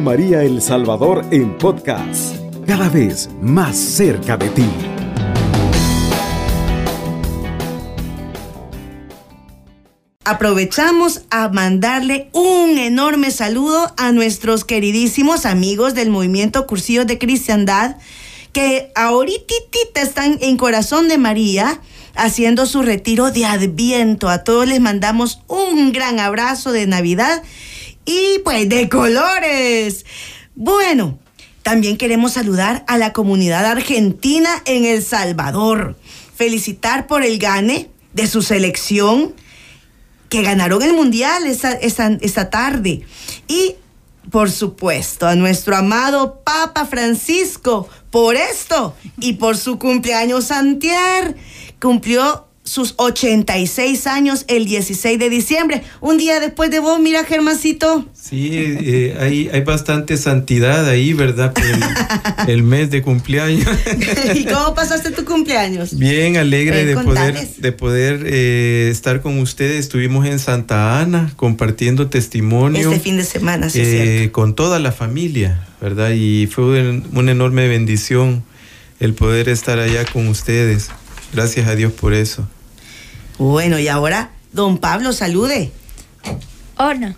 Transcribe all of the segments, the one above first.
María El Salvador en podcast, cada vez más cerca de ti. Aprovechamos a mandarle un enorme saludo a nuestros queridísimos amigos del movimiento Cursillos de Cristiandad que ahorita están en Corazón de María haciendo su retiro de Adviento. A todos les mandamos un gran abrazo de Navidad y pues de colores. Bueno, también queremos saludar a la comunidad argentina en El Salvador. Felicitar por el gane de su selección que ganaron el mundial esta, tarde. Y por supuesto, a nuestro amado Papa Francisco por esto y por su cumpleaños antier. Cumplió sus 86 años el 16 de diciembre. Un día después de vos, mira, Germancito. Sí, eh, hay, hay bastante santidad ahí, ¿verdad? el, mes de cumpleaños. ¿Y cómo pasaste tu cumpleaños? Bien, alegre de poder, de poder eh, estar con ustedes. Estuvimos en Santa Ana compartiendo testimonio. Este fin de semana, sí. Eh, con toda la familia, ¿verdad? Y fue una enorme bendición el poder estar allá con ustedes. Gracias a Dios por eso. Bueno, y ahora, don Pablo, salude. Hola.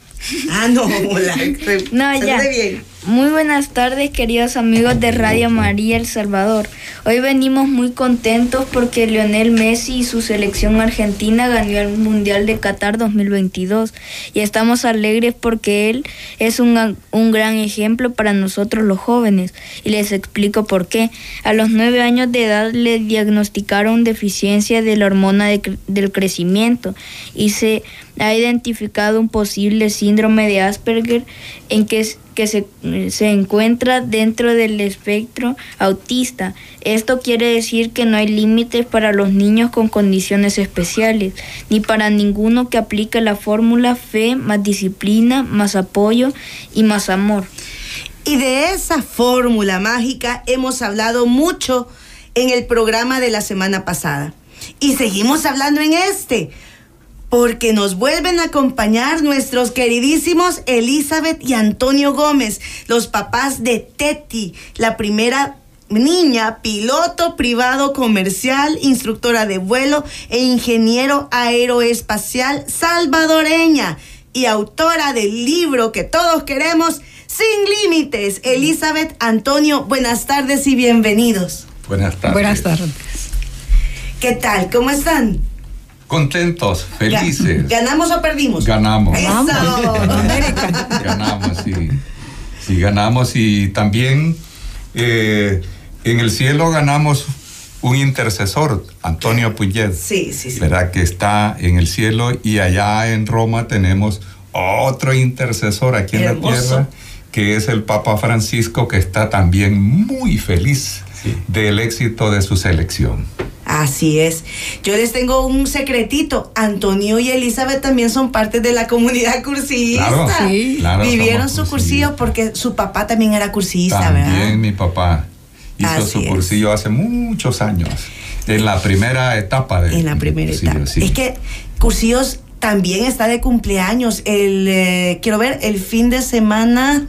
Ah, no, hola. no, ya. Bien. Muy buenas tardes, queridos amigos de Radio María El Salvador. Hoy venimos muy contentos porque Lionel Messi y su selección argentina ganó el Mundial de Qatar 2022 y estamos alegres porque él es un, un gran ejemplo para nosotros los jóvenes y les explico por qué. A los nueve años de edad le diagnosticaron deficiencia de la hormona del crecimiento y se ha identificado un posible síndrome de Asperger en que que se, se, encuentra dentro del espectro autista. Esto quiere decir que no hay límites para los niños con condiciones especiales, ni para ninguno que aplique la fórmula fe más disciplina, más apoyo y más amor. Y de esa fórmula mágica hemos hablado mucho en el programa de la semana pasada. Y seguimos hablando en este porque nos vuelven a acompañar nuestros queridísimos Elizabeth y Antonio Gómez, los papás de Teti, la primera niña, piloto privado comercial, instructora de vuelo e ingeniero aeroespacial salvadoreña y autora del libro que todos queremos, Sin Límites. Elizabeth, Antonio, buenas tardes y bienvenidos. Buenas tardes. Buenas tardes. ¿Qué tal? ¿Cómo están? Contentos, felices. ¿Ganamos o perdimos? Ganamos. Eso. ganamos, sí. Sí, ganamos y también eh, en el cielo ganamos un intercesor, Antonio Puget. Sí, sí, sí. ¿Verdad? Que está en el cielo y allá en Roma tenemos otro intercesor aquí en la tierra, que es el Papa Francisco, que está también muy feliz del éxito de su selección. Así es. Yo les tengo un secretito. Antonio y Elizabeth también son parte de la comunidad cursillista. Claro, sí. Vivieron su cursillo porque su papá también era cursillista, ¿verdad? También mi papá hizo su cursillo hace muchos años. En la primera etapa de. En la primera etapa. Es que cursillos también está de cumpleaños. El, eh, quiero ver, el fin de semana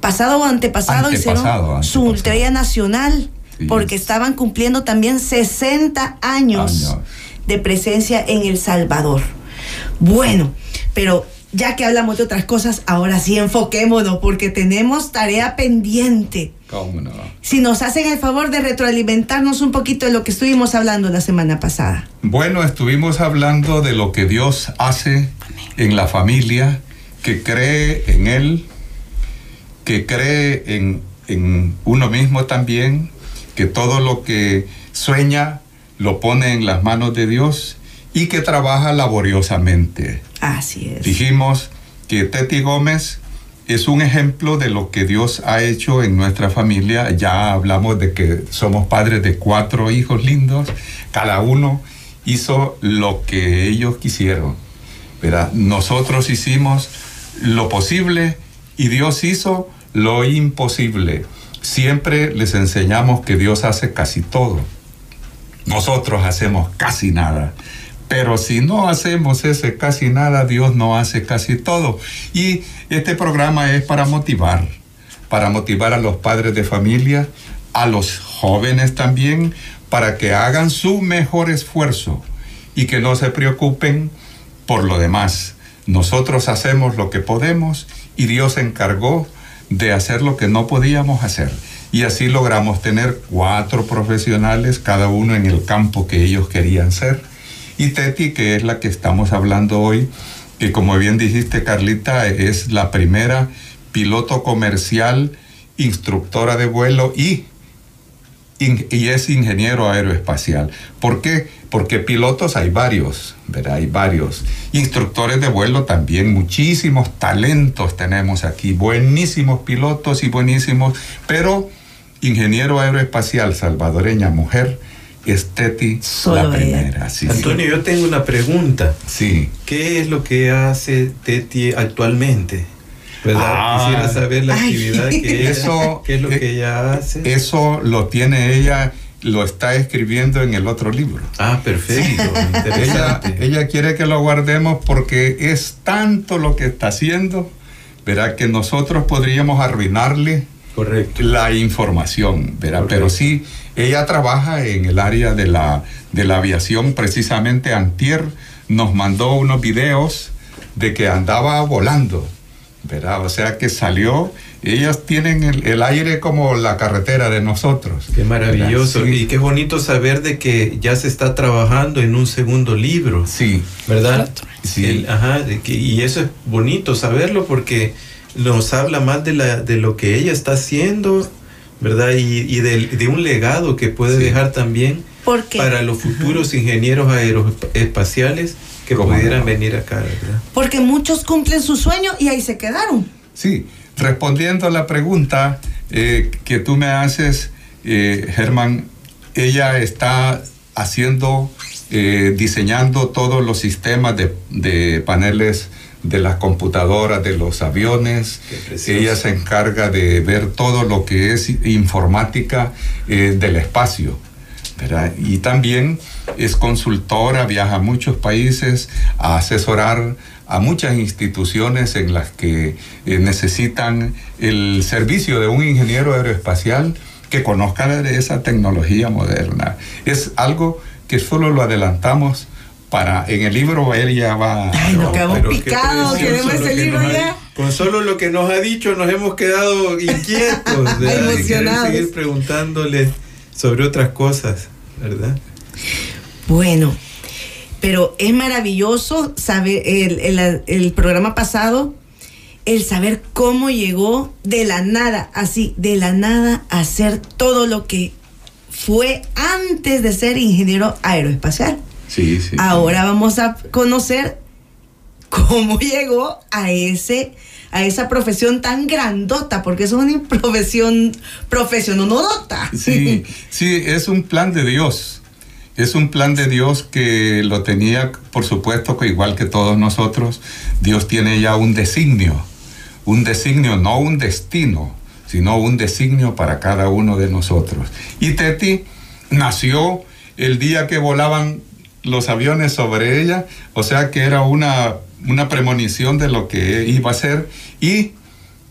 pasado o antepasado, hicieron su ultraya nacional porque estaban cumpliendo también 60 años, de presencia en El Salvador. Bueno, pero ya que hablamos de otras cosas, ahora sí enfoquémonos porque tenemos tarea pendiente. ¿Cómo no? Si nos hacen el favor de retroalimentarnos un poquito de lo que estuvimos hablando la semana pasada. Bueno, estuvimos hablando de lo que Dios hace en la familia, que cree en Él, que cree en, en uno mismo también, que todo lo que sueña lo pone en las manos de Dios y que trabaja laboriosamente. Así es. Dijimos que Teti Gómez es un ejemplo de lo que Dios ha hecho en nuestra familia. Ya hablamos de que somos padres de cuatro hijos lindos. Cada uno hizo lo que ellos quisieron. ¿verdad? Nosotros hicimos lo posible y Dios hizo lo imposible. Siempre les enseñamos que Dios hace casi todo. Nosotros hacemos casi nada. Pero si no hacemos ese casi nada, Dios no hace casi todo. Y este programa es para motivar, para motivar a los padres de familia, a los jóvenes también, para que hagan su mejor esfuerzo y que no se preocupen por lo demás. Nosotros hacemos lo que podemos y Dios encargó de hacer lo que no podíamos hacer. Y así logramos tener cuatro profesionales, cada uno en el campo que ellos querían ser. Y Teti, que es la que estamos hablando hoy, que como bien dijiste Carlita, es la primera piloto comercial, instructora de vuelo y, y es ingeniero aeroespacial. ¿Por qué? Porque pilotos hay varios, ¿verdad? Hay varios. Instructores de vuelo también, muchísimos talentos tenemos aquí, buenísimos pilotos y buenísimos, pero ingeniero aeroespacial salvadoreña, mujer, es Teti la primera. Antonio, yo tengo una pregunta. Sí. ¿Qué es lo que hace Teti actualmente? ¿Verdad? Ah. Quisiera saber la actividad que ella, eso, qué es lo que eh, ella hace. Eso lo tiene ella, lo está escribiendo en el otro libro. Ah, perfecto. ella, ella quiere que lo guardemos porque es tanto lo que está haciendo, verá que nosotros podríamos arruinarle Correcto. la información, ¿verdad? Pero sí, ella trabaja en el área de la, de la aviación, precisamente antier nos mandó unos videos de que andaba volando, ¿verdad? O sea que salió, ellas tienen el, aire como la carretera de nosotros. Qué maravilloso y qué bonito saber de que ya se está trabajando en un segundo libro. Sí. ¿Verdad? Sí. ajá, y eso es bonito saberlo porque nos habla más de, la, de lo que ella está haciendo, ¿verdad? Y, de, un legado que puede dejar también para los futuros ingenieros aeroespaciales que pudieran venir acá, ¿verdad? Porque muchos cumplen su sueño y ahí se quedaron. Sí, respondiendo a la pregunta eh, que tú me haces, eh, Germán, ella está haciendo, eh, diseñando todos los sistemas de, de paneles de las computadoras, de los aviones. Ella se encarga de ver todo lo que es informática del espacio. Y también es consultora, viaja a muchos países a asesorar a muchas instituciones en las que eh, necesitan el servicio de un ingeniero aeroespacial que conozca de esa tecnología moderna. Es algo que solo lo adelantamos para en el libro él ya va Ay, nos quedamos picados, queremos ese libro ya. con solo lo que nos ha dicho nos hemos quedado inquietos, emocionados. seguir preguntándole sobre otras cosas, ¿verdad? Bueno, pero es maravilloso saber el, el, el programa pasado el saber cómo llegó de la nada, así, de la nada a hacer todo lo que fue antes de ser ingeniero aeroespacial. Sí, sí. Ahora vamos a conocer cómo llegó a ese a esa profesión tan grandota, porque es una profesión profesiononodota. Sí, sí, es un plan de Dios. Es un plan de Dios que lo tenía, por supuesto, que igual que todos nosotros, Dios tiene ya un designio, un designio, no un destino, sino un designio para cada uno de nosotros. Y Teti nació el día que volaban los aviones sobre ella, o sea que era una, una premonición de lo que iba a ser y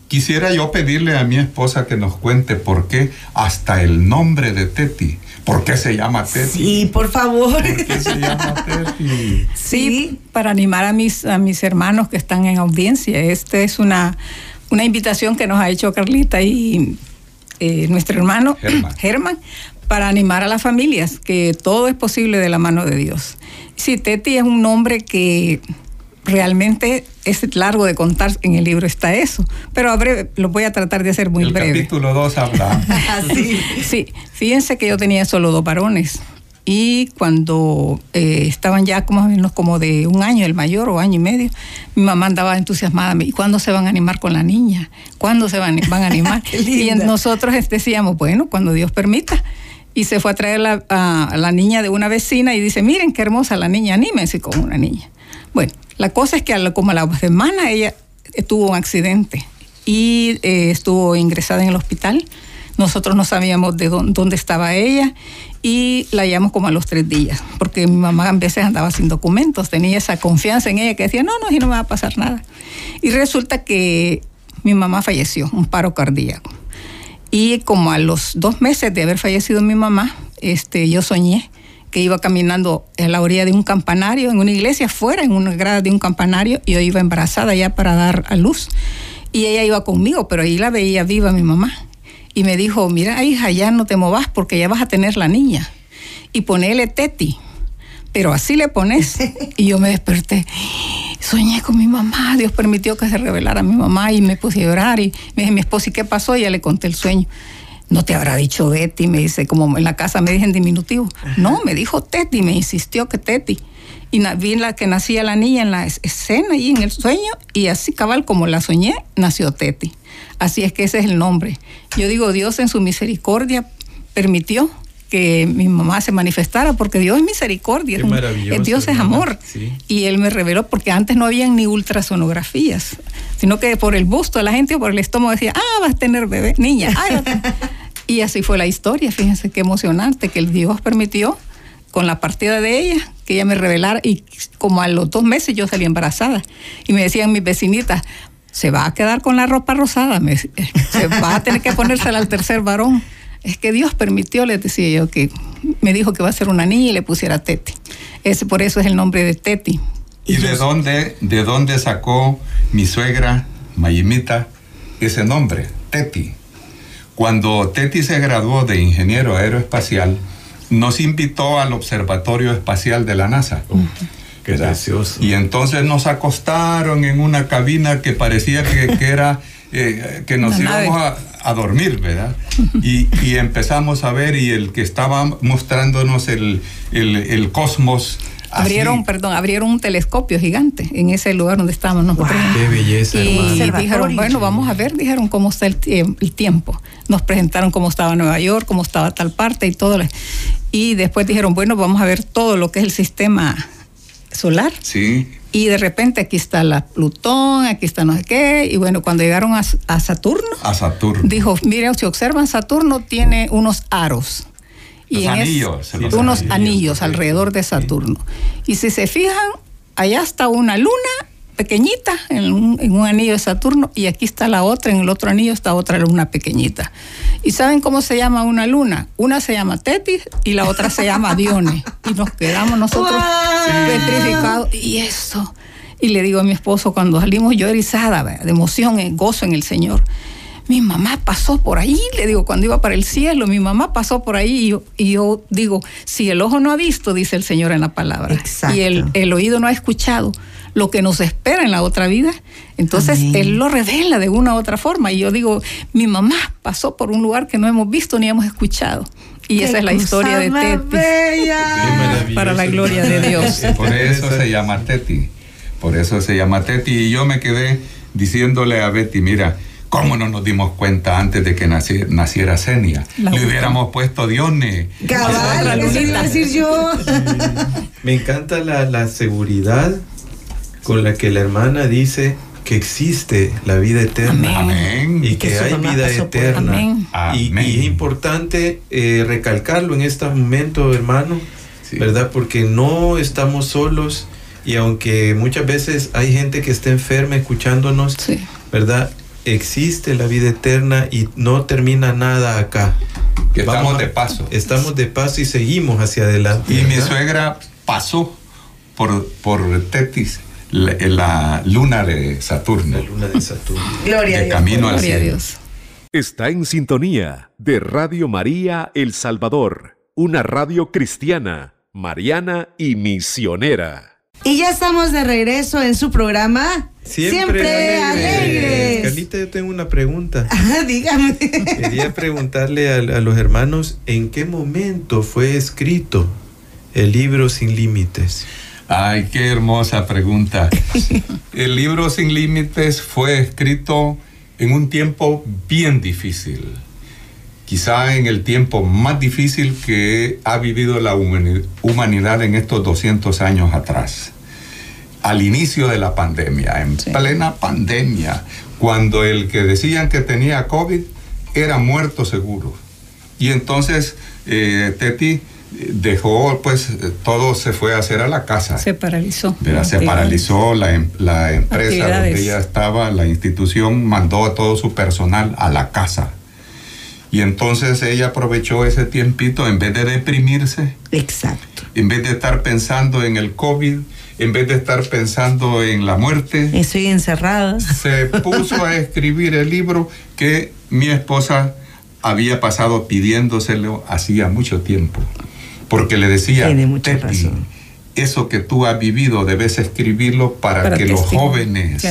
quisiera yo pedirle a mi esposa que nos cuente por qué hasta el nombre de Teti. ¿Por qué se llama Teti? Sí, por favor. ¿Por qué se llama Teti? Sí, para animar a mis, a mis hermanos que están en audiencia. Esta es una, una invitación que nos ha hecho Carlita y eh, nuestro hermano Germán para animar a las familias, que todo es posible de la mano de Dios. Sí, Teti es un nombre que realmente es largo de contar, en el libro está eso, pero a breve, lo voy a tratar de hacer muy el breve. El capítulo 2 habla. sí. sí, fíjense que yo tenía solo dos varones y cuando eh, estaban ya como, como de un año, el mayor o año y medio, mi mamá andaba entusiasmada, ¿y cuándo se van a animar con la niña? ¿Cuándo se van, van a animar? y nosotros decíamos, bueno, cuando Dios permita y se fue a traer a, la niña de una vecina y dice, miren qué hermosa la niña, anímense con una niña. Bueno, la cosa es que como a la semana ella tuvo un accidente y eh, estuvo ingresada en el hospital. Nosotros no sabíamos de dónde, estaba ella y la llamamos como a los tres días, porque mi mamá a veces andaba sin documentos, tenía esa confianza en ella que decía, no, no, y no me va a pasar nada. Y resulta que mi mamá falleció, un paro cardíaco. Y como a los dos meses de haber fallecido mi mamá, este, yo soñé que iba caminando a la orilla de un campanario, en una iglesia, fuera, en una grada de un campanario, y yo iba embarazada ya para dar a luz. Y ella iba conmigo, pero ahí la veía viva mi mamá. Y me dijo, mira, hija, ya no te movas porque ya vas a tener la niña. Y ponele Teti. Pero así le pones. Y yo me desperté. Soñé con mi mamá. Dios permitió que se revelara mi mamá y me puse a llorar. Y me dije, mi esposa, ¿y qué pasó? Y ya le conté el sueño no te habrá dicho Betty, me dice, como en la casa me dije en diminutivo. No, me dijo Teti, me insistió que Teti. Y vi la que nacía la niña en la escena y en el sueño, y así cabal como la soñé, nació Teti. Así es que ese es el nombre. Yo digo, Dios en su misericordia permitió que mi mamá se manifestara, porque Dios es misericordia, Dios es amor. Y Él me reveló, porque antes no habían ni ultrasonografías, sino que por el busto de la gente o por el estómago decía, ah, vas a tener bebé, niña. y así fue la historia, fíjense qué emocionante, que el Dios permitió con la partida de ella, que ella me revelara, y como a los dos meses yo salí embarazada. Y me decían mis vecinitas, se va a quedar con la ropa rosada, se va a tener que ponérsela al tercer varón es que Dios permitió, le decía yo, que me dijo que va a ser una niña y le pusiera Teti. Ese, por eso es el nombre de Teti. ¿Y de dónde, de dónde sacó mi suegra, Mayimita, ese nombre, Teti? Cuando Teti se graduó de ingeniero aeroespacial, nos invitó al Observatorio Espacial de la NASA. qué gracioso. Y entonces nos acostaron en una cabina que parecía que, era eh, que nos íbamos a, a dormir, ¿verdad? Y, empezamos a ver y el que estaba mostrándonos el, el, cosmos... Abrieron, perdón, abrieron un telescopio gigante en ese lugar donde estábamos nosotros. ¡Qué belleza! Y dijeron, bueno, vamos a ver, dijeron cómo está el, el, tiempo. Nos presentaron cómo estaba Nueva York, cómo estaba tal parte y todo. Y después dijeron, bueno, vamos a ver todo lo que es el sistema solar. Sí. Y de repente aquí está la Plutón, aquí está no sé qué. Y bueno, cuando llegaron a, Saturno, a Saturno, dijo, mire, si observan, Saturno tiene unos aros. Y anillos. unos anillos, alrededor de Saturno. Y si se fijan, allá está una luna pequeñita en un, anillo de Saturno y aquí está la otra, en el otro anillo está otra luna pequeñita. ¿Y saben cómo se llama una luna? Una se llama Tetis y la otra se llama Dione. Y nos quedamos nosotros petrificados. Y eso. Y le digo a mi esposo cuando salimos yo erizada, de emoción, gozo en el Señor. Mi mamá pasó por ahí, le digo, cuando iba para el cielo, mi mamá pasó por ahí y yo, y yo digo, si el ojo no ha visto, dice el Señor en la palabra, y el, el oído no ha escuchado, lo que nos espera en la otra vida. Entonces Él lo revela de una u otra forma. Y yo digo, mi mamá pasó por un lugar que no hemos visto ni hemos escuchado. Y esa es la historia de Teti. Para la gloria de Dios. Por eso se llama Teti. Por eso se llama Teti. Y yo me quedé diciéndole a Betty, mira, ¿Cómo no nos dimos cuenta antes de que naciera, naciera Senia? Le hubiéramos puesto Dione. Cabal, decir yo. Me encanta la, la seguridad con la que la hermana dice que existe la vida eterna Amén. y que, hay vida eterna. Y, es importante eh, recalcarlo en este momento, hermano, ¿verdad? Porque no estamos solos y aunque muchas veces hay gente que está enferma escuchándonos, ¿verdad? Existe la vida eterna y no termina nada acá. estamos de paso. Estamos de paso y seguimos hacia adelante. Y mi suegra pasó por, por Tetis la, luna de Saturno. La luna de Saturno. Gloria, a Dios. camino al cielo. Está en sintonía de Radio María El Salvador, una radio cristiana, mariana y misionera. Y ya estamos de regreso en su programa. Siempre, alegres. Carlita, yo tengo una pregunta. Ah, dígame. Quería preguntarle a, a los hermanos en qué momento fue escrito el libro Sin Límites. Ay, qué hermosa pregunta. El libro Sin Límites fue escrito en un tiempo bien difícil. Quizá en el tiempo más difícil que ha vivido la humanidad en estos 200 años atrás. Al inicio de la pandemia, en plena pandemia, cuando el que decían que tenía COVID era muerto seguro. Y entonces, eh, Teti, dejó, pues todo se fue a hacer a la casa. Se paralizó. Se paralizó la, em, la empresa donde ella estaba, la institución mandó a todo su personal a la casa. Y entonces ella aprovechó ese tiempito en vez de deprimirse. Exacto. En vez de estar pensando en el COVID, en vez de estar pensando en la muerte. Estoy encerrada. Se puso a escribir el libro que mi esposa había pasado pidiéndoselo hacía mucho tiempo porque le decía, Tiene mucha razón. eso que tú has vivido debes escribirlo para, que, los jóvenes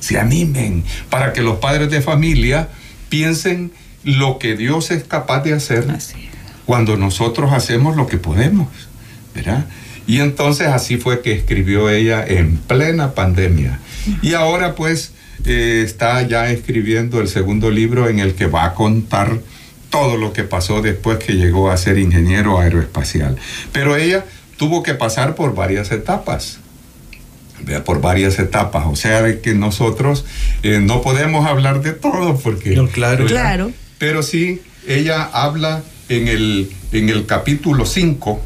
se animen. para que los padres de familia piensen lo que Dios es capaz de hacer cuando nosotros hacemos lo que podemos, ¿verdad? Y entonces así fue que escribió ella en plena pandemia. Y ahora pues eh, está ya escribiendo el segundo libro en el que va a contar todo lo que pasó después que llegó a ser ingeniero aeroespacial. Pero ella tuvo que pasar por varias etapas por varias etapas. O sea, que nosotros eh, no podemos hablar de todo porque... claro. claro. Pero sí, ella habla en el, en el capítulo 5,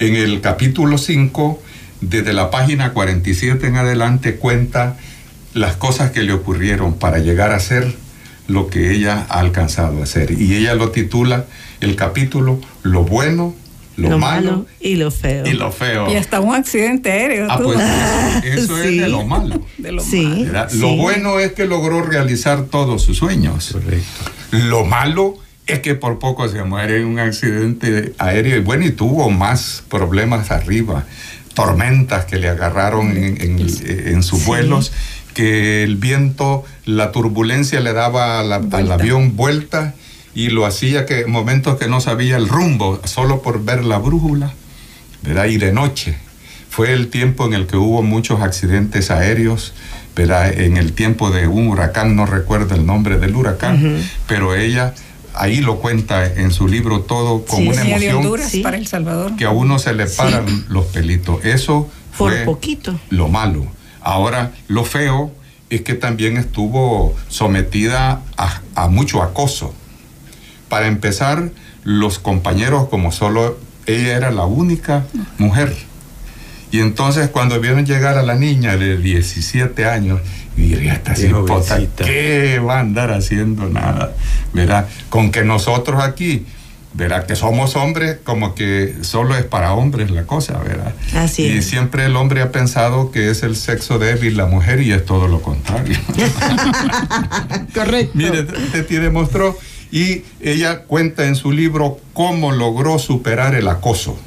en el capítulo 5, desde la página 47 en adelante, cuenta las cosas que le ocurrieron para llegar a ser lo que ella ha alcanzado a hacer. Y ella lo titula el capítulo Lo bueno, lo, malo, y lo feo. Y lo feo. Y hasta un accidente aéreo. Ah, pues eso, es de lo malo. sí, Lo bueno es que logró realizar todos sus sueños. Lo malo es que por poco se muere en un accidente aéreo. Y bueno, y tuvo más problemas arriba. Tormentas que le agarraron en, sus vuelos que el viento, la turbulencia le daba al avión vuelta y lo hacía que momentos que no sabía el rumbo, solo por ver la brújula, ¿verdad? Y de noche. Fue el tiempo en el que hubo muchos accidentes aéreos, ¿verdad? En el tiempo de un huracán, no recuerdo el nombre del huracán, pero ella ahí lo cuenta en su libro todo con una emoción para El Salvador. que a uno se le paran los pelitos. Eso fue por poquito. lo malo. Ahora, lo feo es que también estuvo sometida a, mucho acoso. Para empezar, los compañeros, como solo ella era la única mujer. Y entonces cuando vieron llegar a la niña de 17 años, diría, esta ¿qué va a andar haciendo nada? ¿Verdad? Con que nosotros aquí ¿verdad? Que somos hombres, como que solo es para hombres la cosa, ¿verdad? Así y siempre el hombre ha pensado que es el sexo débil la mujer y es todo lo contrario. Correcto. Mire, Teti demostró y ella cuenta en su libro cómo logró superar el acoso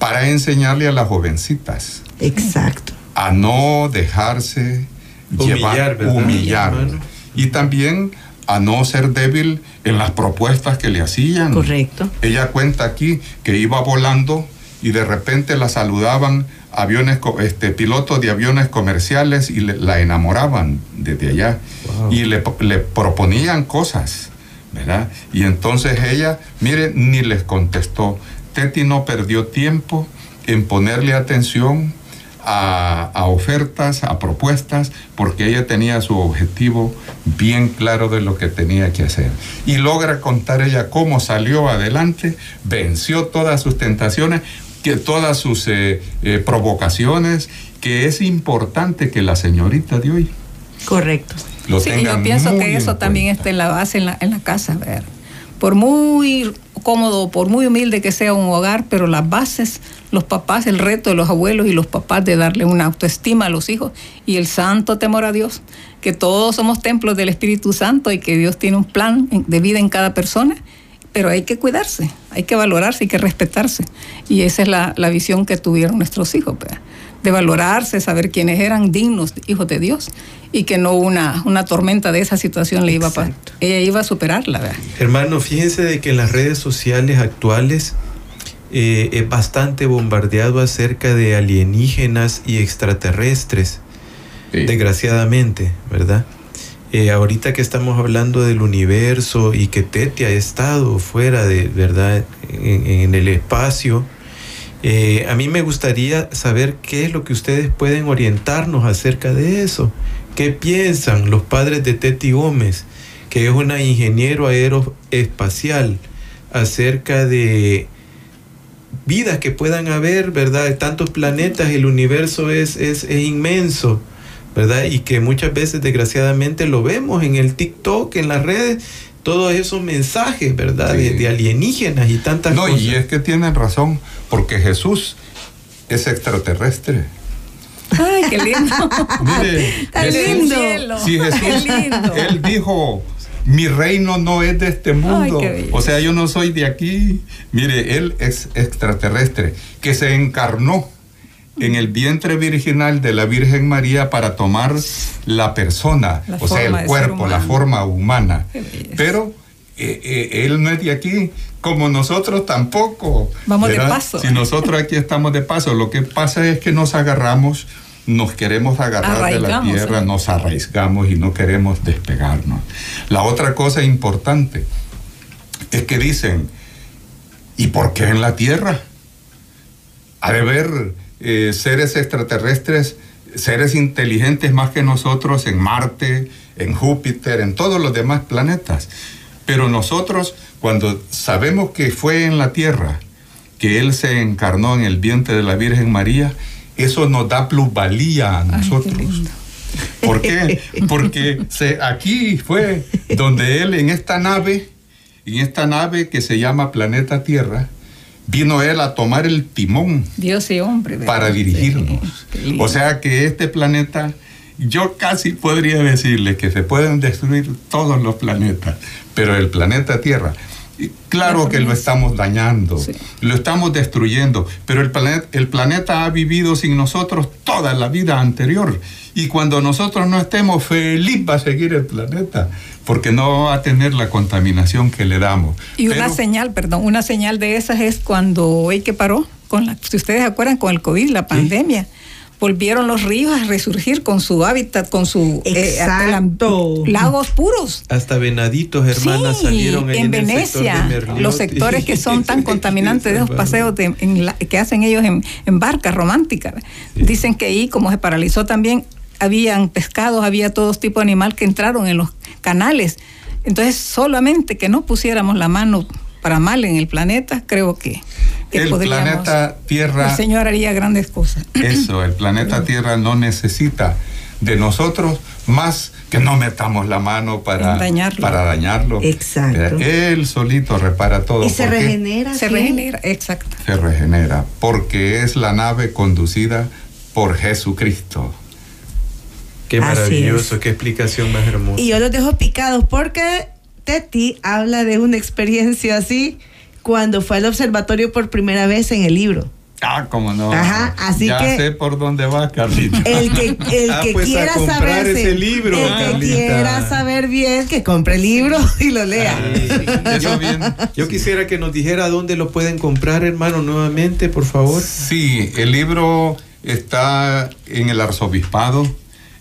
para enseñarle a las jovencitas. Exacto. A no dejarse humillar, llevar, humillar. Y también a no ser débil en las propuestas que le hacían. Correcto. Ella cuenta aquí que iba volando y de repente la saludaban aviones, este, pilotos de aviones comerciales y la enamoraban desde allá y le, le, proponían cosas, Y entonces ella, mire, ni les contestó. Teti no perdió tiempo en ponerle atención a, ofertas, a propuestas, porque ella tenía su objetivo bien claro de lo que tenía que hacer. Y logra contar ella cómo salió adelante, venció todas sus tentaciones, que todas sus eh, eh, provocaciones, que es importante que la señorita de hoy. Correcto. Lo sí, yo pienso que eso también está en la base en la, en la casa, ver. Por muy cómodo, por muy humilde que sea un hogar, pero las bases, los papás, el reto de los abuelos y los papás de darle una autoestima a los hijos y el santo temor a Dios, que todos somos templos del Espíritu Santo y que Dios tiene un plan de vida en cada persona, pero hay que cuidarse, hay que valorarse, hay que respetarse. Y esa es la, la visión que tuvieron nuestros hijos. ¿verdad? De valorarse, saber quiénes eran dignos hijos de Dios y que no una, una tormenta de esa situación le iba a ella iba a superarla. ¿verdad? Hermano, fíjense de que en las redes sociales actuales eh, es bastante bombardeado acerca de alienígenas y extraterrestres, desgraciadamente, ¿verdad? Eh, ahorita que estamos hablando del universo y que Tete ha estado fuera de, ¿verdad? en el espacio, eh, a mí me gustaría saber qué es lo que ustedes pueden orientarnos acerca de eso. ¿Qué piensan los padres de Teti Gómez, que es una ingeniero aeroespacial, acerca de vidas que puedan haber, ¿verdad? Tantos planetas, el universo es, es, es inmenso. ¿verdad? Y que muchas veces desgraciadamente lo vemos en el TikTok, en las redes, todos esos mensajes, ¿verdad? De, alienígenas y tantas cosas. No, y es que tienen razón, porque Jesús es extraterrestre. Ay, qué lindo. Mire, lindo. Sí, Jesús, él dijo, mi reino no es de este mundo. o sea, yo no soy de aquí. Mire, él es extraterrestre, que se encarnó en el vientre virginal de la Virgen María para tomar la persona, o sea, el cuerpo, la forma humana. Pero eh, eh, él no es de aquí, como nosotros tampoco. Vamos de paso. Si nosotros aquí estamos de paso, lo que pasa es que nos agarramos, nos queremos agarrar de la tierra, nos arraigamos y no queremos despegarnos. La otra cosa importante es que dicen, ¿y por qué en la tierra? Ha de ver eh, seres extraterrestres, seres inteligentes más que nosotros en Marte, en Júpiter, en todos los demás planetas. Pero nosotros, cuando sabemos que fue en la Tierra, que Él se encarnó en el vientre de la Virgen María, eso nos da plusvalía a nosotros. ¿Por qué? Porque se, aquí fue donde Él en esta nave, en esta nave que se llama Planeta Tierra, vino él a tomar el timón Dios y hombre para dirigirnos. o sea que este planeta, yo casi podría decirle que se pueden destruir todos los planetas, pero el planeta Tierra, claro que lo estamos dañando, lo estamos destruyendo, pero el planeta, el planeta ha vivido sin nosotros toda la vida anterior. Y cuando nosotros no estemos, feliz va a seguir el planeta porque no va a tener la contaminación que le damos. Y una señal, perdón, una señal de esas es cuando hay que paró, con la, si ustedes acuerdan, con el COVID, la pandemia. Volvieron los ríos a resurgir con su hábitat, con su eh, lagos puros. Hasta venaditos, hermanas, salieron en, Venecia. los sectores que son tan contaminantes de los paseos que hacen ellos en, barcas románticas. Dicen que ahí, como se paralizó también, habían pescados, había todo tipo de animal que entraron en los canales. Entonces, solamente que no pusiéramos la mano para mal en el planeta, creo que, el planeta Tierra. El Señor haría grandes cosas. Eso, el planeta Tierra no necesita de nosotros más que no metamos la mano para dañarlo. Para dañarlo. Exacto. Él solito repara todo. Y se regenera. Se regenera, exacto. Se regenera, porque es la nave conducida por Jesucristo. Qué maravilloso, qué explicación más hermosa. Y yo los dejo picados porque Teti habla de una experiencia así cuando fue al observatorio por primera vez en el libro. Ah, cómo no. Ajá, así ya que. sé por dónde va, Carlita. El que, el ah, que pues quiera saber ese libro, el que quiera saber bien, que compre el libro y lo lea. yo, yo, quisiera que nos dijera dónde lo pueden comprar, hermano, nuevamente, por favor. Sí, el libro está en el arzobispado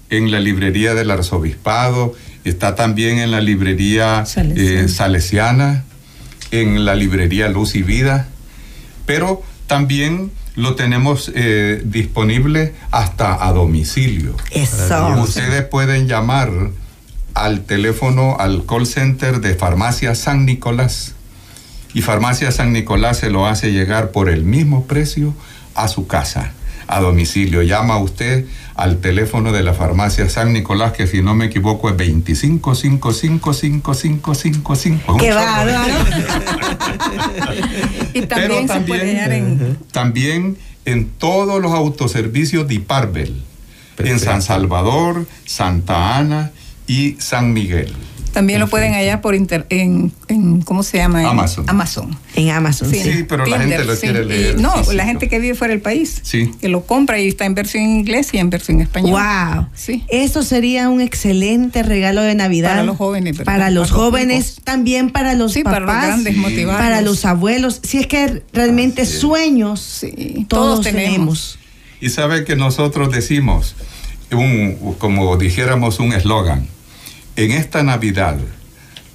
en la librería del arzobispado, está también en la librería eh, salesiana, en la librería Luz y Vida, pero también lo tenemos eh, disponible hasta a domicilio. Eso. Ustedes pueden llamar al teléfono, al call center de Farmacia San Nicolás. Y Farmacia San Nicolás se lo hace llegar por el mismo precio a su casa a domicilio. Llama usted al teléfono de la farmacia San Nicolás, que si no me equivoco es 25 55 55 Qué bárbaro. y también, también, en... también en todos los autoservicios de Iparvel, en San Salvador, Santa Ana y San Miguel. También lo pueden hallar por inter, en, ¿cómo se llama? Amazon. Amazon. En Amazon. Sí, pero la gente lo quiere leer. no, la gente que vive fuera del país. Sí. Que lo compra y está en versión inglés y en versión español. Wow. Sí. Eso sería un excelente regalo de Navidad. Para los jóvenes. Para los jóvenes, también para los papás. para los grandes motivados. Para los abuelos. Si es que realmente sueños todos, tenemos. Y sabe que nosotros decimos, un, como dijéramos un eslogan, en esta Navidad,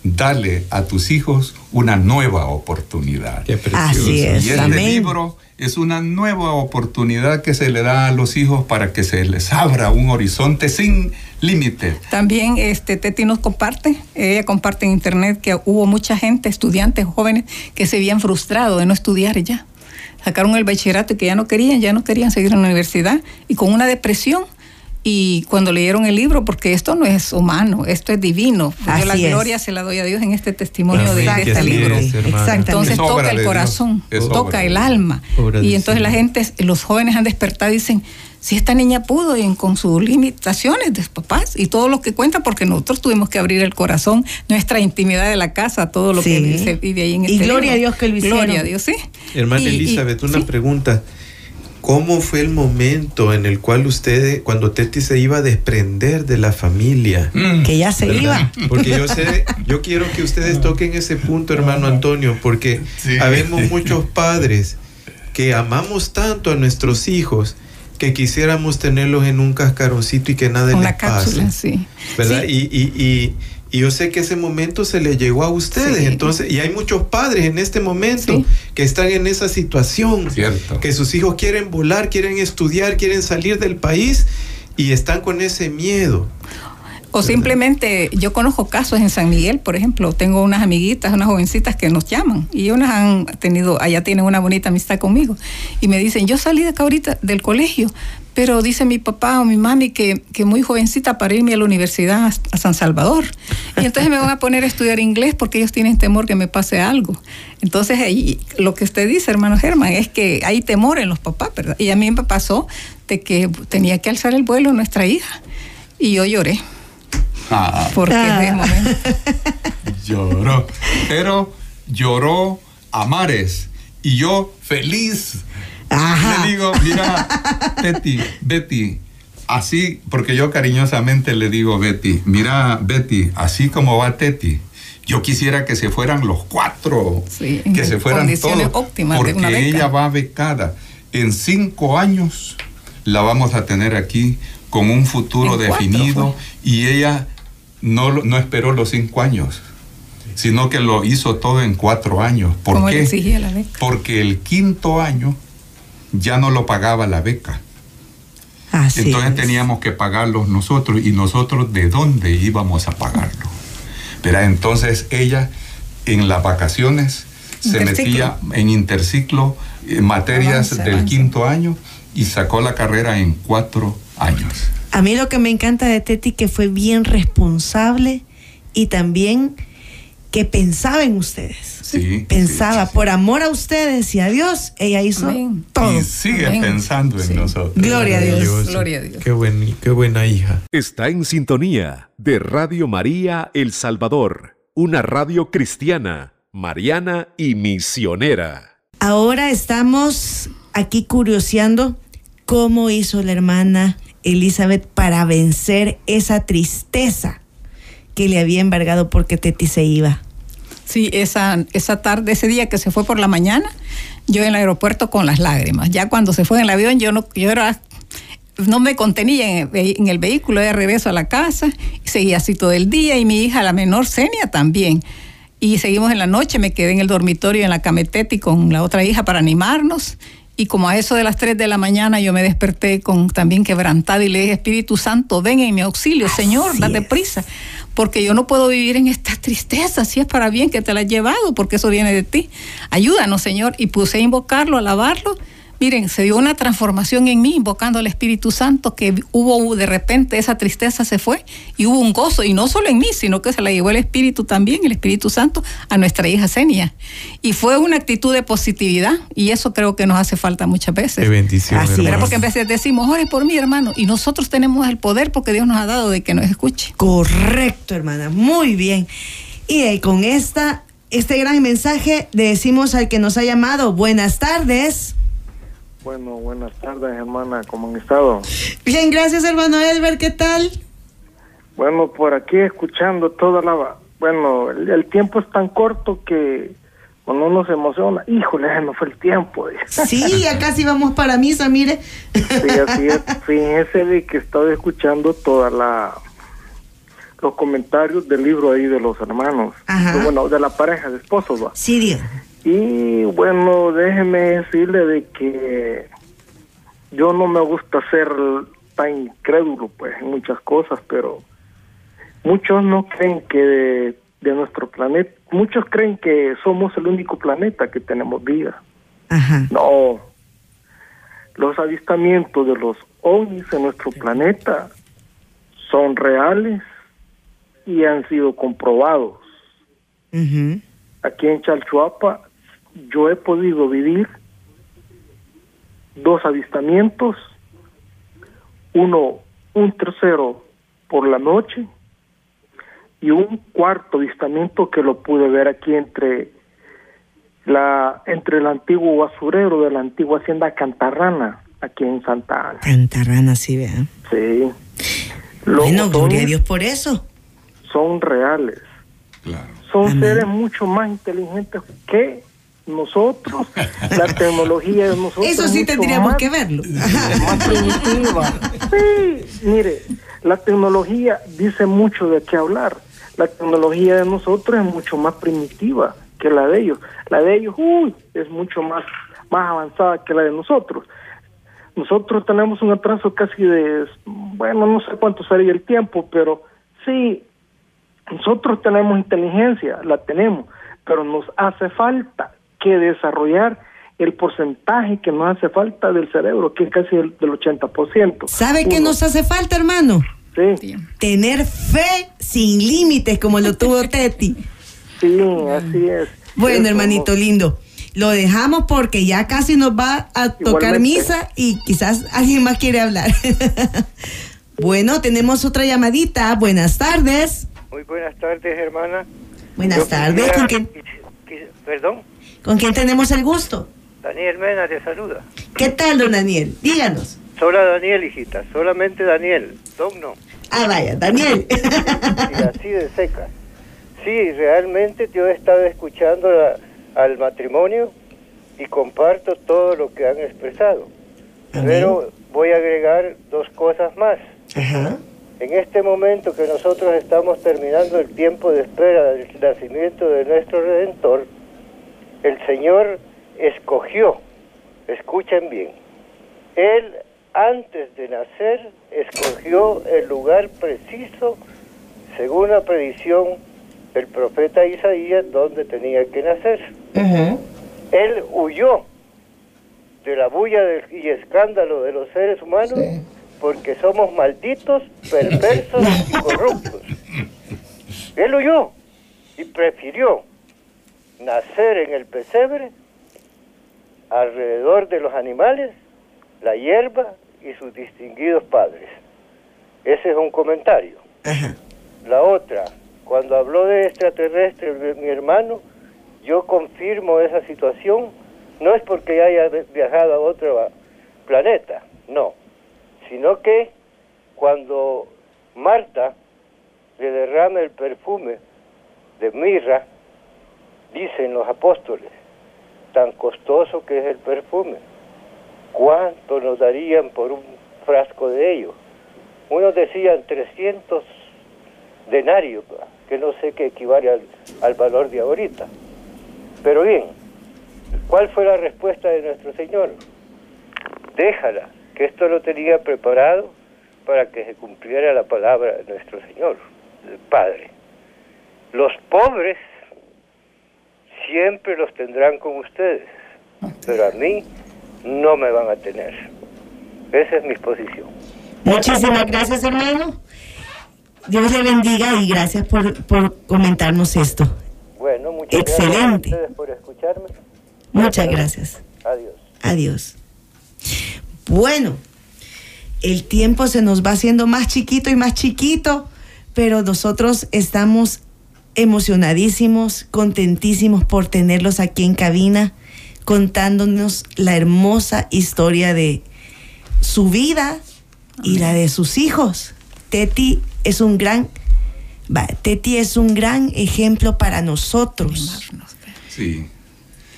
dale a tus hijos una nueva oportunidad. Qué precioso. Así es. Y este libro es una nueva oportunidad que se le da a los hijos para que se les abra un horizonte sin límite. También este Teti nos comparte, ella comparte en internet que hubo mucha gente, estudiantes jóvenes, que se habían frustrado de no estudiar ya sacaron el bachillerato y que ya no querían, ya no querían seguir en la universidad y con una depresión. Y cuando leyeron el libro, porque esto no es humano, esto es divino. Yo la gloria se la doy a Dios en este testimonio de, este libro. Entonces toca el corazón, toca el alma. y entonces la gente, los jóvenes han despertado y dicen, si esta niña pudo y con sus limitaciones de papás y todo lo que cuenta, porque nosotros tuvimos que abrir el corazón, nuestra intimidad de la casa, todo lo que se vive ahí en este Y gloria a Dios que lo hicieron. Gloria a Dios, sí. Hermana Elizabeth, una pregunta. ¿Cómo fue el momento en el cual usted, cuando Teti se iba a desprender de la familia? Mm. que ya se iba. Porque yo sé, yo quiero que ustedes toquen ese punto, hermano Antonio, porque habemos muchos padres que amamos tanto a nuestros hijos que quisiéramos tenerlos en un cascaroncito y que nada les pase. Sí. ¿Verdad? Y, y, y, y, yo sé que ese momento se le llegó a ustedes. Entonces, y hay muchos padres en este momento que están en esa situación. Cierto. Que sus hijos quieren volar, quieren estudiar, quieren salir del país y están con ese miedo. O simplemente, yo conozco casos en San Miguel, por ejemplo, tengo unas amiguitas, unas jovencitas que nos llaman y unas han tenido, allá tienen una bonita amistad conmigo y me dicen, yo salí de acá ahorita del colegio, pero dice mi papá o mi mami que, que muy jovencita para irme a la universidad a, San Salvador. Y entonces me van a poner a estudiar inglés porque ellos tienen temor que me pase algo. Entonces ahí, lo que usted dice, hermano Germán, es que hay temor en los papás, ¿verdad? Y a mí me pasó de que tenía que alzar el vuelo nuestra hija y yo lloré. Ah. Porque ah. Lloró. Pero lloró a mares. Y yo feliz. Le digo, mira, Betty, Betty, así, porque yo cariñosamente le digo, Betty, mira, Betty, así como va Teti, yo quisiera que se fueran los cuatro, que se fueran todos, óptimas porque ella va becada. En cinco años la vamos a tener aquí con un futuro definido y ella no, no esperó los cinco años, sino que lo hizo todo en cuatro años. ¿Por qué? la beca? Porque el quinto año ya no lo pagaba la beca. Entonces teníamos que pagarlo nosotros y nosotros de dónde íbamos a pagarlo. Pero entonces ella en las vacaciones se metía en interciclo en materias del quinto año y sacó la carrera en cuatro años. A mí lo que me encanta de Teti que fue bien responsable y también que pensaba en ustedes. Sí, pensaba por amor a ustedes y a Dios, ella hizo todo. Y sigue pensando en nosotros. Gloria a Dios. Gloria a Dios. Qué, buen, qué buena hija. Está en sintonía de Radio María El Salvador, una radio cristiana, mariana y misionera. Ahora estamos aquí curioseando cómo hizo la hermana Elizabeth para vencer esa tristeza que le había embargado porque Teti se iba. Sí, esa, esa tarde, ese día que se fue por la mañana, yo en el aeropuerto con las lágrimas. Ya cuando se fue en el avión, yo no, yo era, no me contenía en el, vehículo de regreso a la casa, seguía así todo el día, y mi hija, la menor, Senia, también. Y seguimos en la noche, me quedé en el dormitorio en la cameteti con la otra hija para animarnos, y como a eso de las 3 de la mañana yo me desperté con también quebrantada y le dije, Espíritu Santo, ven en mi auxilio, Señor, date prisa, porque yo no puedo vivir en esta tristeza, si es para bien que te la he llevado, porque eso viene de ti. Ayúdanos, Señor. Y puse a invocarlo, a alabarlo Miren, se dio una transformación en mí invocando al Espíritu Santo, que hubo de repente esa tristeza se fue y hubo un gozo, y no solo en mí, sino que se la llevó el Espíritu también, el Espíritu Santo, a nuestra hija Senia. Y fue una actitud de positividad, y eso creo que nos hace falta muchas veces. Qué bendición. Así era porque a veces decimos, ore por mí, hermano, y nosotros tenemos el poder porque Dios nos ha dado de que nos escuche. Correcto, hermana, muy bien. Y con esta, este gran mensaje le decimos al que nos ha llamado, buenas tardes. Bueno, buenas tardes, hermana. ¿Cómo han estado? Bien, gracias, hermano Elber. ¿Qué tal? Bueno, por aquí escuchando toda la... Bueno, el, tiempo es tan corto que cuando uno se emociona, híjole, no fue el tiempo. Sí, ya casi vamos para misa, mire. Sí, así es. Fíjese de que estaba escuchando toda la los comentarios del libro ahí de los hermanos. Bueno, de la pareja de esposos, ¿va? Sí, bien. Y bueno, déjeme decirle de que yo no me gusta ser tan incrédulo pues en muchas cosas, pero muchos no creen que de, nuestro planeta, muchos creen que somos el único planeta que tenemos vida. No. Los avistamientos de los ovnis en nuestro planeta son reales y han sido comprobados. Aquí en Chalchuapa yo he podido vivir dos avistamientos, uno, un tercero por la noche y un cuarto avistamiento que lo pude ver aquí entre la entre el antiguo basurero de la antigua hacienda Cantarrana aquí en Santa Ana. Cantarrana, sí, vean. Sí. bueno, gloria a Dios por eso. Son reales. Son seres mucho más inteligentes que nosotros, la tecnología de nosotros. Eso sí tendríamos que verlo. Más primitiva. Sí, mire, la tecnología dice mucho de qué hablar. La tecnología de nosotros es mucho más primitiva que la de ellos. La de ellos, uy, es mucho más, más avanzada que la de nosotros. Nosotros tenemos un atraso casi de, bueno, no sé cuánto sería el tiempo, pero sí, nosotros tenemos inteligencia, la tenemos, pero nos hace falta que desarrollar el porcentaje que nos hace falta del cerebro, que es casi el, del 80%. ¿Sabe qué nos hace falta, hermano? Sí. Tener fe sin límites, como lo tuvo Teti. Sí, así es. Bueno, hermanito lindo, lo dejamos porque ya casi nos va a tocar misa y quizás alguien más quiere hablar. bueno, tenemos otra llamadita. Buenas tardes. Muy buenas tardes, hermana. Buenas tardes. ¿Con quién? Perdón. ¿Con quién tenemos el gusto? Daniel Mena te saluda. ¿Qué tal, don Daniel? Díganos. Sola Daniel, hijita. Solamente Daniel. Don no. Ah, vaya, Daniel. y así de seca. Sí, realmente yo he estado escuchando al matrimonio y comparto todo lo que han expresado. Pero voy a agregar dos cosas más. En este momento que nosotros estamos terminando el tiempo de espera del nacimiento de nuestro Redentor, el Señor escogió, escuchen bien, Él antes de nacer escogió el lugar preciso, según la predicción del profeta Isaías, donde tenía que nacer. Él huyó de la bulla y escándalo de los seres humanos porque somos malditos, perversos y corruptos. Él huyó y prefirió nacer en el pesebre, alrededor de los animales, la hierba y sus distinguidos padres. Ese es un comentario. La otra, cuando habló de extraterrestre mi hermano, yo confirmo esa situación, no es porque haya viajado a otro planeta, no, sino que cuando Marta le derrama el perfume de mirra, dicen los apóstoles, tan costoso que es el perfume, ¿cuánto nos darían por un frasco de ello? Unos decían 300 denarios, que no sé qué equivale al, al valor de ahorita. Pero bien, ¿cuál fue la respuesta de nuestro Señor? Déjala, que esto lo tenía preparado para que se cumpliera la palabra de nuestro Señor, el Padre. Los pobres siempre los tendrán con ustedes, pero a mí no me van a tener. Esa es mi posición. Muchísimas gracias, hermano. Dios le bendiga y gracias por, por comentarnos esto. Bueno, muchas Excelente. gracias a ustedes por escucharme. Muchas gracias. Adiós. Adiós. Bueno, el tiempo se nos va haciendo más chiquito y más chiquito, pero nosotros estamos emocionadísimos, contentísimos por tenerlos aquí en cabina, contándonos la hermosa historia de su vida y la de sus hijos. Teti es un gran, Teti es un gran ejemplo para nosotros. Sí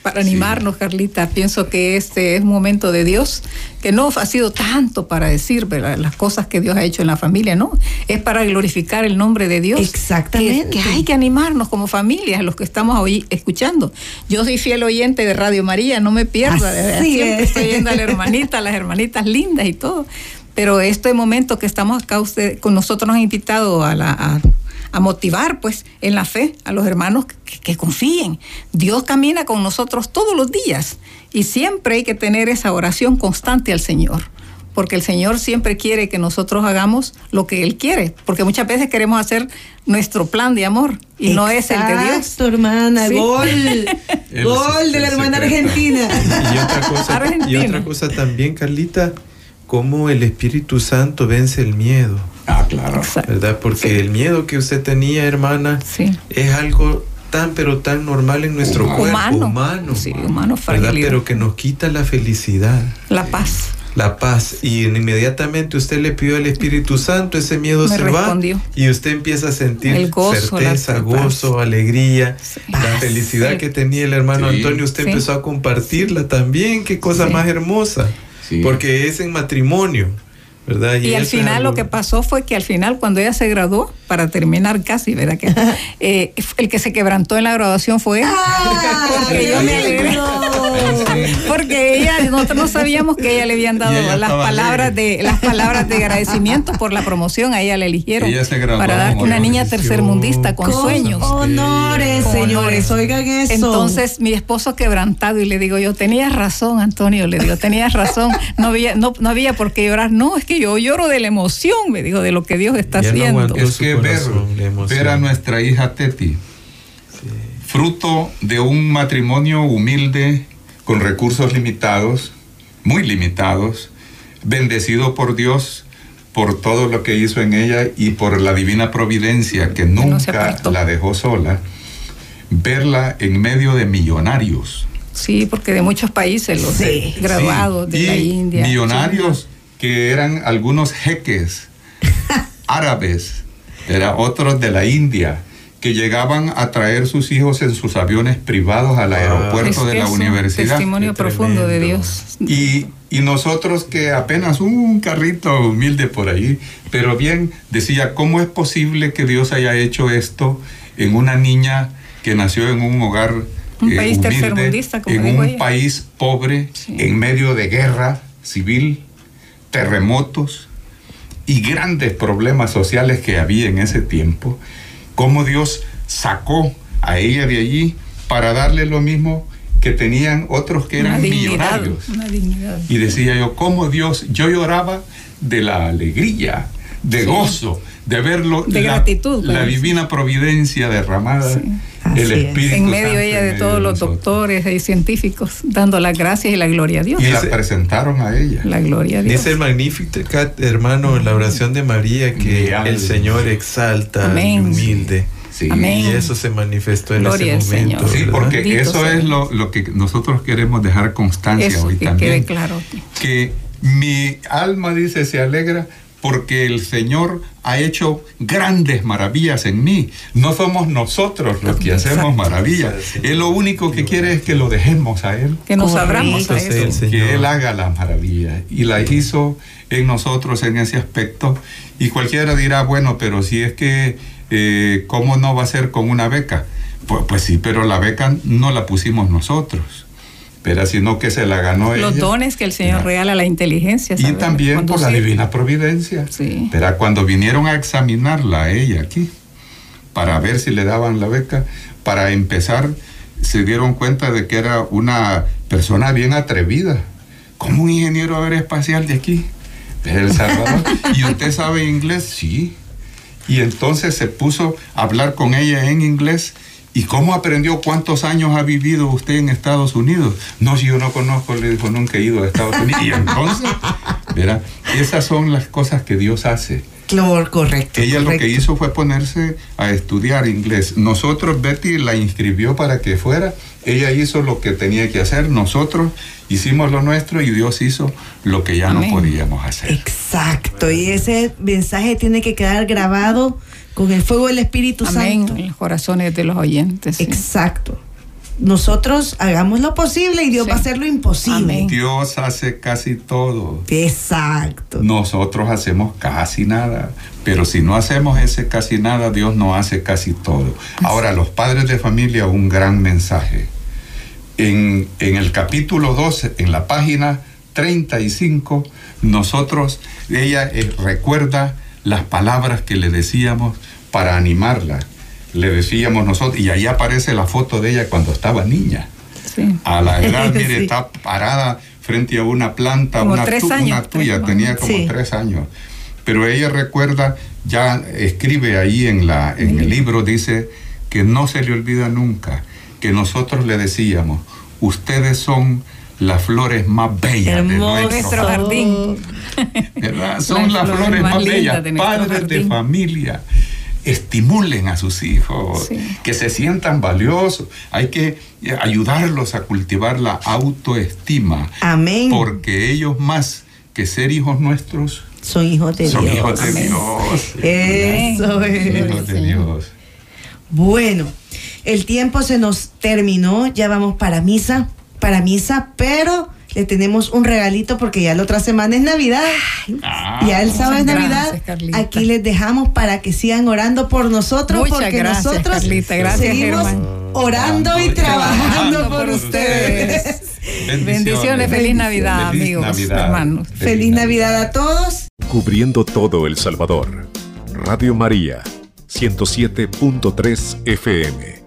para animarnos, Carlita. Pienso que este es un momento de Dios que no ha sido tanto para decir las cosas que Dios ha hecho en la familia, ¿no? Es para glorificar el nombre de Dios. Exactamente. Que, hay que animarnos como familia, los que estamos hoy escuchando. Yo soy fiel oyente de Radio María, no me pierda. Siempre estoy yendo a la hermanita, a las hermanitas lindas y todo. Pero este momento que estamos acá, usted, con nosotros nos ha invitado a la a motivar pues en la fe a los hermanos que, que confíen. Dios camina con nosotros todos los días y siempre hay que tener esa oración constante al Señor porque el Señor siempre quiere que nosotros hagamos lo que Él quiere, porque muchas veces queremos hacer nuestro plan de amor y no es el de Dios. Exacto, hermana, Sí. gol, gol de la hermana argentina. Y otra, cosa, Argentina. y otra cosa también, Carlita, cómo el Espíritu Santo vence el miedo, Ah, claro. Exacto. ¿verdad? Porque Sí. el miedo que usted tenía, hermana, Sí. es algo tan pero tan normal en nuestro Humano. cuerpo, Humano. humano, Sí, humano. Pero que nos quita la felicidad. La paz. La paz y inmediatamente usted le pidió al Espíritu Santo, ese miedo Me se respondió. va y usted empieza a sentir El gozo, la certeza, paz. gozo, alegría, la Paz. felicidad Sí. que tenía el hermano Sí. Antonio, usted Sí. empezó a compartirla también, qué cosa Sí. más hermosa, Sí. porque es en matrimonio, ¿verdad? Y, al final algo- lo que pasó fue que al final cuando ella se graduó, para terminar casi, ¿verdad? Que, eh, el que se quebrantó en la graduación fue él. ¡Ah, Porque yo me alegré. Porque ella, nosotros no sabíamos que ella le habían dado las palabras alegre. de las palabras de agradecimiento por la promoción, a ella le eligieron Ella se graduó para dar una niña bendición. tercermundista con Con sueños. Honores, Con señores, honores. oigan eso. Entonces mi esposo quebrantado y le digo yo, tenías razón Antonio, le digo, tenías razón, no había, no, no había por qué llorar, no, es que yo lloro de la emoción, me digo, de lo que Dios está no haciendo. aguantó. Es que corazón, ver a nuestra hija Teti, fruto de un matrimonio humilde, con recursos limitados, muy limitados, bendecido por Dios por todo lo que hizo en ella y por la divina providencia que nunca la dejó sola, verla en medio de millonarios. Sí, porque de muchos países los Sí. graduados de la India. Millonarios que eran algunos jeques árabes, era otros de la India, que llegaban a traer sus hijos en sus aviones privados al Wow. aeropuerto Es de la es un universidad. Testimonio Qué profundo de. Dios. Y, y nosotros que apenas un carrito humilde por ahí, pero bien, decía, ¿cómo es posible que Dios haya hecho esto en una niña que nació en un hogar Un eh, país humilde, tercermundista, como en un ella? país pobre, Sí. en medio de guerra civil, terremotos y grandes problemas sociales que había en ese tiempo? ¿Cómo Dios sacó a ella de allí para darle lo mismo que tenían otros que Una eran dignidad, millonarios? una dignidad. Y decía yo, ¿cómo Dios? Yo lloraba de la alegría, de Sí. gozo, de verlo. De la, gratitud, La claro. divina providencia derramada, Sí. El es. Espíritu en medio Santo ella de medio todos los doctores y científicos, dando las gracias y la gloria a Dios. Y la Dice- presentaron a ella. La gloria a Dios. Dice el Magnificat, hermano, en la oración de María, que alma. el Señor exalta Amén. al humilde. Sí. Amén. Y eso se manifestó en Gloria ese momento. Sí, porque Bendito eso sea es lo, lo que nosotros queremos dejar constancia Eso, hoy que también. quede claro. que mi alma dice se alegra porque el Señor ha hecho grandes maravillas en mí. No somos nosotros los que hacemos maravillas. Él lo único que quiere es que lo dejemos a Él. Que nos abramos a. Señor. Que Él haga las maravillas. Y la hizo en nosotros en ese aspecto. Y cualquiera dirá, bueno, pero si es que, eh, ¿cómo no va a ser con una beca? Pues, pues sí, pero la beca no la pusimos nosotros. Pero sino que se la ganó Los ella. dones que el Señor Ya. regala, la inteligencia. Y también por la divina providencia. Sí. Pero cuando vinieron a examinarla a ella aquí, para ver si le daban la beca, para empezar, se dieron cuenta de que era una persona bien atrevida. Como un ingeniero aeroespacial de aquí, de El Salvador. ¿Y usted sabe inglés? Sí. Y entonces se puso a hablar con ella en inglés. ¿Y cómo aprendió? ¿Cuántos años ha vivido usted en Estados Unidos? No, si yo no conozco, le dijo, nunca he ido a Estados Unidos. Y entonces, verá, esas son las cosas que Dios hace. Claro, correcto. Ella lo que hizo fue ponerse a estudiar inglés. Nosotros, Betty la inscribió para que fuera. Ella hizo lo que tenía que hacer. Nosotros hicimos lo nuestro y Dios hizo lo que ya Amén. no podíamos hacer. Exacto, y ese mensaje tiene que quedar grabado con el fuego del Espíritu Amén. Santo. En los corazones de los oyentes. sí. Exacto. Nosotros hagamos lo posible y Dios Sí. va a hacer lo imposible. Amén. Dios hace casi todo. Exacto. Nosotros hacemos casi nada. Pero si no hacemos ese casi nada, Dios no hace casi todo. Ahora, los padres de familia, un gran mensaje. En, en el capítulo 12, en la página 35, nosotros, ella eh, recuerda las palabras que le decíamos para animarla. Le decíamos nosotros, y ahí aparece la foto de ella cuando estaba niña. A la edad, mire, está parada frente a una planta, una, tuya, tenía como tres años. Pero ella recuerda, ya escribe ahí en, la, en el libro, dice que no se le olvida nunca que nosotros le decíamos, ustedes son las flores más bellas de nuestro jardín. Son las, flores, más, bellas, padres de familia. Estimulen a sus hijos, que se sientan valiosos. Hay que ayudarlos a cultivar la autoestima. Amén. Porque ellos más que ser hijos nuestros, son hijos de son Dios. Hijos de Dios. Eso es. Hijos de Dios. Bueno, el tiempo se nos terminó, ya vamos para misa para misa, pero le tenemos un regalito porque ya la otra semana es Navidad. Ah, ya el sábado es Navidad. Aquí les dejamos para que sigan orando por nosotros porque nosotros seguimos orando y trabajando por ustedes. Bendiciones. feliz Navidad, amigos, hermanos. Feliz, Navidad a todos. Cubriendo todo El Salvador. Radio María, 107.3 FM.